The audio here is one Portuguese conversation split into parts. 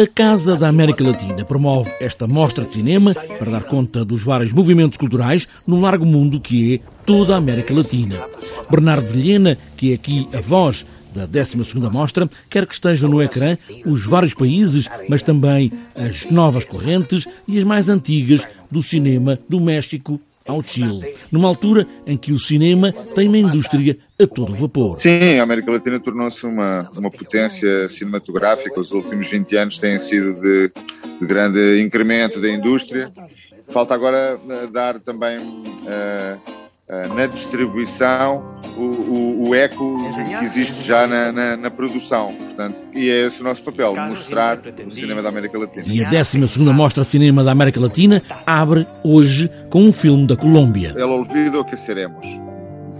A Casa da América Latina promove esta mostra de cinema para dar conta dos vários movimentos culturais no largo mundo que é toda a América Latina. Bernardo Vilhena, que é aqui a voz da 12ª Mostra, quer que estejam no ecrã os vários países, mas também as novas correntes e as mais antigas do cinema do México ao Chile, numa altura em que o cinema tem uma indústria a todo vapor. Sim, a América Latina tornou-se uma, uma potência cinematográfica. Os últimos 20 anos têm sido de, de grande incremento da indústria. Falta agora eh, dar também uh, na distribuição o, o, o, eco que existe já na, na, na, produção. Portanto, e é esse o nosso papel, mostrar o cinema da América Latina. E a 12 Mostra Cinema da América Latina abre hoje com um filme da Colômbia. El olvido que seremos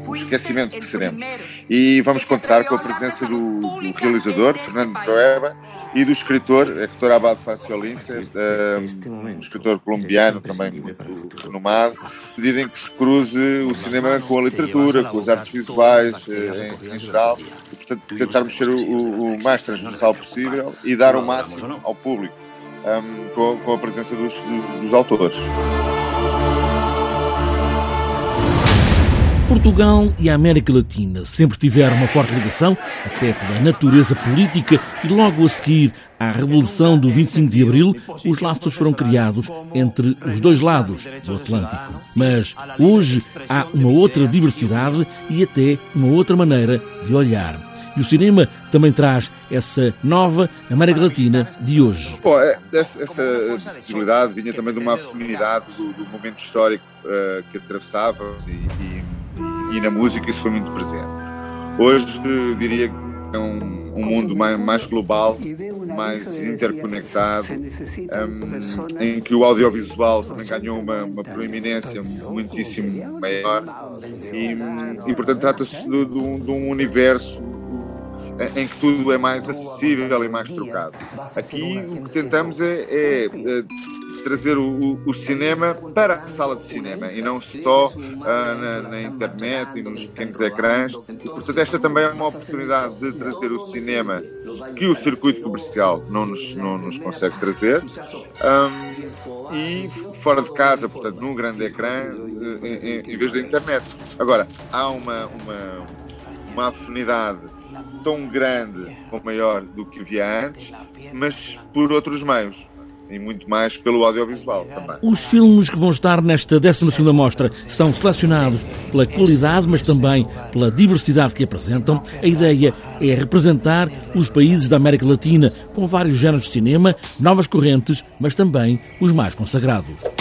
o esquecimento que seremos. E vamos contar com a presença do, do realizador, Fernando Troeba, e do escritor, Hector Abad Faciolince, um, um escritor colombiano também muito renomado, medida em que se cruze o cinema com a literatura, com as artes visuais eh, em, em geral, e portanto tentarmos ser o, o, mais transversal possível e dar o máximo ao público um, com, com, a presença dos, dos, dos autores. Portugal e a América Latina sempre tiveram uma forte ligação, até pela natureza política, e logo a seguir à Revolução do 25 de Abril, os laços foram criados entre os dois lados do Atlântico. Mas hoje há uma outra diversidade e até uma outra maneira de olhar. E o cinema também traz essa nova América Latina de hoje. Bom, é, essa, essa possibilidade vinha também de uma afinidade do, do momento histórico uh, que atravessávamos e, e e na música isso foi muito presente. Hoje diria que é um, um mundo mais, mais, global, mais interconectado, um, em que o audiovisual também ganhou uma, uma proeminência muitíssimo maior e, e portanto trata-se de, de, de um universo em que tudo é mais acessível e mais trocado. Aqui o que tentamos é, é, é trazer o, o, cinema para a sala de cinema e não só uh, na, na, internet e nos pequenos ecrãs. E, portanto, esta também é uma oportunidade de trazer o cinema que o circuito comercial não nos, não nos consegue trazer. Um, e fora de casa, portanto, num grande ecrã, em, em, vez da internet. Agora, há uma, uma, uma afinidade tão grande ou maior do que havia antes, mas por outros meios e muito mais pelo audiovisual também. Os filmes que vão estar nesta 12 Mostra são selecionados pela qualidade, mas também pela diversidade que apresentam. A ideia é representar os países da América Latina com vários géneros de cinema, novas correntes, mas também os mais consagrados.